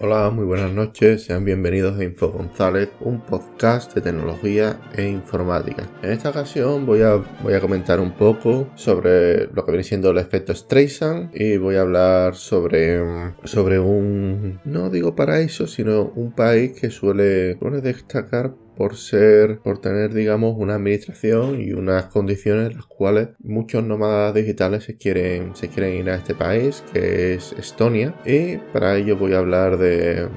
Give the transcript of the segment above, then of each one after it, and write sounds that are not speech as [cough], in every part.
Hola, muy buenas noches, sean bienvenidos a Info González, un podcast de tecnología e informática. En esta ocasión voy a, voy a comentar un poco sobre lo que viene siendo el efecto Streisand y voy a hablar sobre, sobre un, no digo paraíso, sino un país que suele, suele destacar por ser, por tener, digamos, una administración y unas condiciones en las cuales muchos nómadas digitales se quieren, se quieren ir a este país, que es Estonia. Y para ello voy a hablar de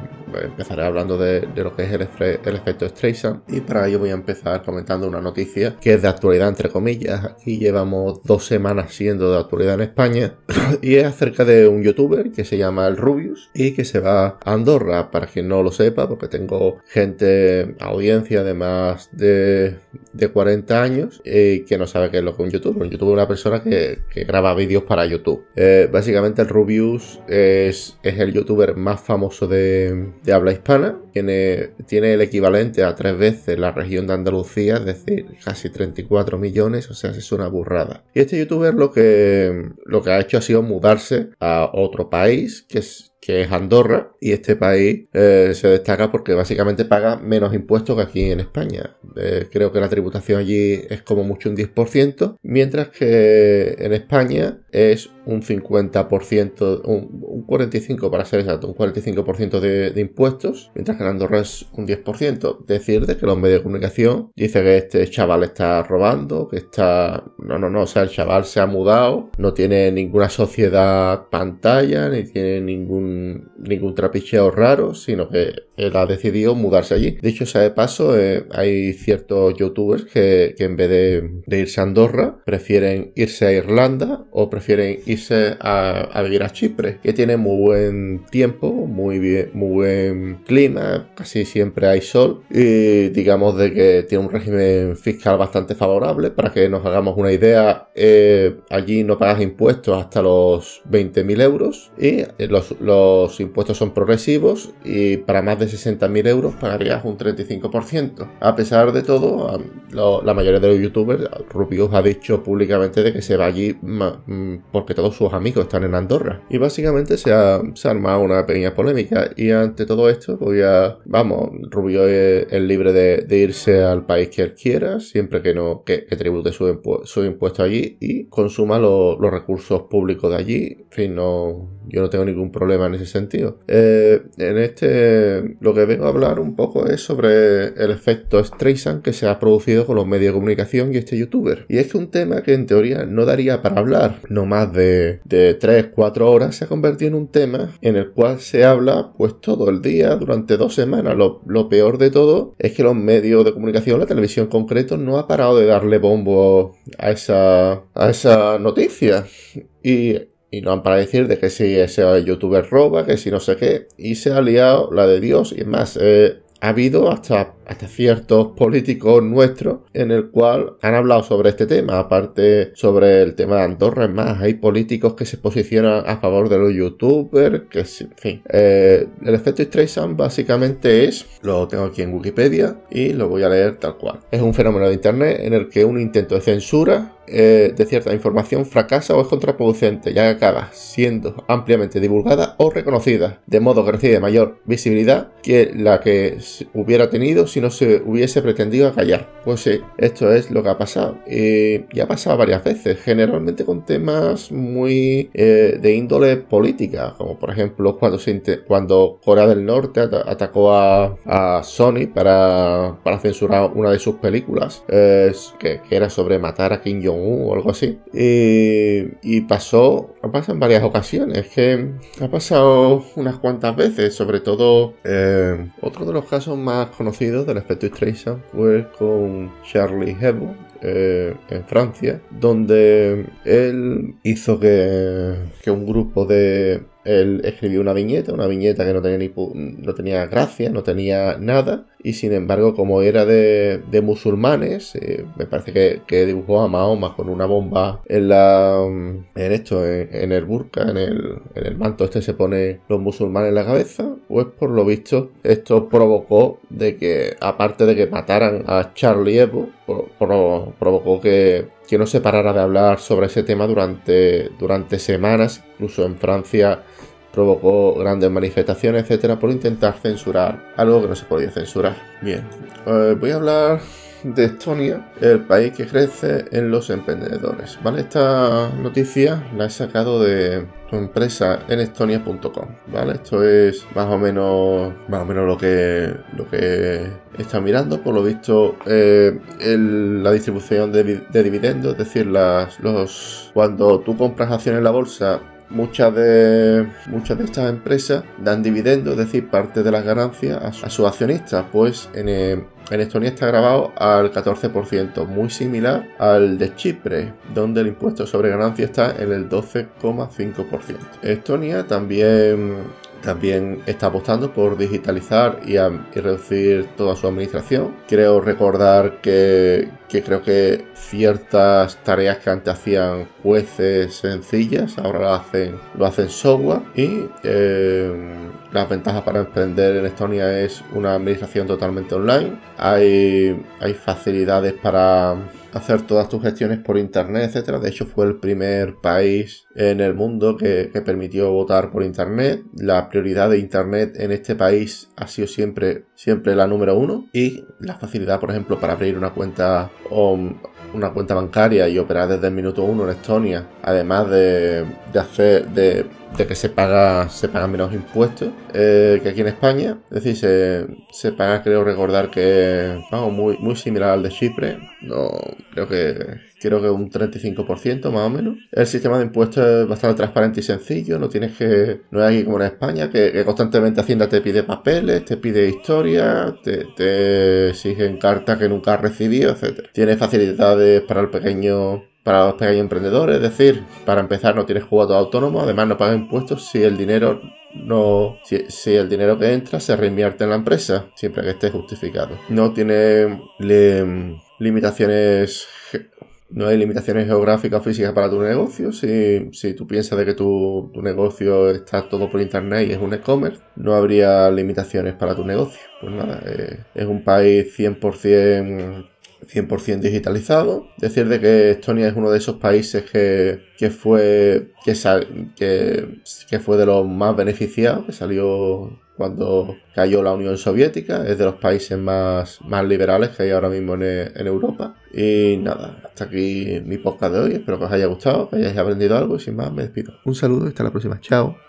empezaré hablando de, lo que es el, el, efecto Streisand y para ello voy a empezar comentando una noticia que es de actualidad entre comillas. Aquí llevamos dos semanas siendo de actualidad en España [coughs] y es acerca de un youtuber que se llama el Rubius y que se va a Andorra, para quien no lo sepa, porque tengo gente, audiencia de más de, de 40 años y que no sabe qué es lo que es un youtuber. Un youtuber es una persona que, graba vídeos para YouTube. Eh, básicamente el Rubius es, es el youtuber más famoso de, de habla hispana. Tiene, tiene el equivalente a tres veces la región de Andalucía, es decir, casi 34 millones, o sea, es una burrada. Y este youtuber lo que, lo que ha hecho ha sido mudarse a otro país, que es que es Andorra, y este país eh, se destaca porque básicamente paga menos impuestos que aquí en España. Eh, creo que la tributación allí es como mucho un 10%, mientras que en España es un 50%, un, 45% para ser exacto, un 45% de, de, impuestos, mientras que en Andorra es un 10%. Decir de que los medios de comunicación dicen que este chaval está robando, que está... No, no, no, o sea, el chaval se ha mudado, no tiene ninguna sociedad pantalla, ni tiene ningún ningún trapicheo raro, sino que él ha decidido mudarse allí. De hecho, sea de paso, eh, hay ciertos youtubers que, en vez de, irse a Andorra, prefieren irse a Irlanda o prefieren irse a, vivir a Chipre, que tiene muy buen tiempo, muy, bien, muy buen clima, casi siempre hay sol y digamos de que tiene un régimen fiscal bastante favorable. Para que nos hagamos una idea, eh, allí no pagas impuestos hasta los 20.000 euros y los los impuestos son progresivos y para más de 60.000 euros pagarías un 35%. A pesar de todo, la mayoría de los youtubers, Rubius ha dicho públicamente de que se va allí mm, porque todos sus amigos están en Andorra. Y básicamente se ha, armado una pequeña polémica y ante todo esto voy a, vamos, Rubio es, libre de, irse al país que él quiera, siempre que no, que, tribute su, impuesto allí y consuma los recursos públicos de allí. En fin, no, yo no tengo ningún problema en ese sentido. Eh, en este, lo que vengo a hablar un poco es sobre el efecto Streisand que se ha producido con los medios de comunicación y este youtuber. Y es que un tema que en teoría no daría para hablar no más de, de 3-4 horas se ha convertido en un tema en el cual se habla pues todo el día durante dos semanas. Lo, lo peor de todo es que los medios de comunicación, la televisión en concreto, no ha parado de darle bombo a esa, a esa noticia. Y y no han para decir de que si ese youtuber roba, que si no sé qué. Y se ha liado la de Dios. Y es más, eh, ha habido hasta, hasta ciertos políticos nuestros en el cual han hablado sobre este tema, aparte sobre el tema de Andorra, es más, hay políticos que se posicionan a favor de los youtubers, que en fin. Eh, el efecto Streisand básicamente es, lo tengo aquí en Wikipedia y lo voy a leer tal cual. Es un fenómeno de internet en el que un intento de censura eh, de cierta información fracasa o es contraproducente, ya que acaba siendo ampliamente divulgada o reconocida, de modo que recibe mayor visibilidad que la que hubiera tenido si no se hubiese pretendido callar. Pues sí, esto es lo que ha pasado. Y, ha pasado varias veces, generalmente con temas muy eh, de índole política, como por ejemplo cuando, se cuando Corea del Norte atacó a, Sony para, para, censurar una de sus películas, que, era sobre matar a Kim Jong o algo así. Y, pasó, pasa en varias ocasiones, que ha pasado unas cuantas veces, sobre todo eh, otro de los casos más conocidos del efecto Streisand fue con Charlie Hebdo, eh, en Francia, donde él hizo que, que, un grupo de... Él escribió una viñeta, una viñeta que no tenía, ni, no tenía gracia, no tenía nada, y sin embargo como era de, musulmanes eh, me parece que, dibujó a Mahoma con una bomba en la en esto en, el burka en el, en el, manto este se pone los musulmanes en la cabeza pues por lo visto esto provocó de que aparte de que mataran a Charlie Hebdo provocó que que no se parara de hablar sobre ese tema durante, durante semanas incluso en Francia provocó grandes manifestaciones, etcétera, por intentar censurar algo que no se podía censurar. Bien, eh, voy a hablar de Estonia, el país que crece en los emprendedores. ¿Vale? Esta noticia la he sacado de tu empresa en estonia.com. ¿Vale? Esto es más o menos más o menos lo que lo que está mirando. Por lo visto, eh, la distribución de, de, dividendos, es decir, las, los cuando tú compras acciones en la bolsa Muchas de, muchas de estas empresas dan dividendos, es decir, parte de las ganancias a, sus accionistas. Pues en, eh, en Estonia está grabado al 14%, muy similar al de Chipre, donde el impuesto sobre ganancia está en el 12,5%. Estonia también también está apostando por digitalizar y, reducir toda su administración. Creo recordar que, creo que ciertas tareas que antes hacían jueces sencillas, ahora lo hacen, lo hacen software. Y eh, las ventajas para emprender en Estonia es una administración totalmente online. Hay, hay facilidades para hacer todas tus gestiones por internet, etcétera. De hecho, fue el primer país en el mundo que, permitió votar por internet. La prioridad de internet en este país ha sido siempre, siempre la número uno. Y la facilidad, por ejemplo, para abrir una cuenta o una cuenta bancaria y operar desde el minuto uno en Estonia, además de, de hacer de de que se paga se pagan menos impuestos eh, que aquí en España. Es decir, se, se paga, creo recordar que vamos, muy, muy similar al de Chipre. No, creo que creo que un 35% más o menos. El sistema de impuestos es bastante transparente y sencillo. No tienes que. No es aquí como en España, que, constantemente Hacienda te pide papeles, te pide historia, te, te exigen cartas que nunca has recibido, etc. Tiene facilidades para el pequeño para los pequeños emprendedores, es decir, para empezar no tienes jugador autónomo, además no pagas impuestos si el dinero no si, el dinero que entra se reinvierte en la empresa, siempre que esté justificado. No tiene limitaciones no hay limitaciones geográficas físicas para tu negocio. Si, si tú piensas de que tu, tu, negocio está todo por internet y es un e-commerce, no habría limitaciones para tu negocio. Pues nada, eh, es un país 100% 100% digitalizado. Decir de que Estonia es uno de esos países que, que fue que, que, que, fue de los más beneficiados, que salió cuando cayó la Unión Soviética, es de los países más, más liberales que hay ahora mismo en, en Europa. Y nada, hasta aquí mi podcast de hoy, espero que os haya gustado, que hayáis aprendido algo y sin más me despido. Un saludo y hasta la próxima, chao.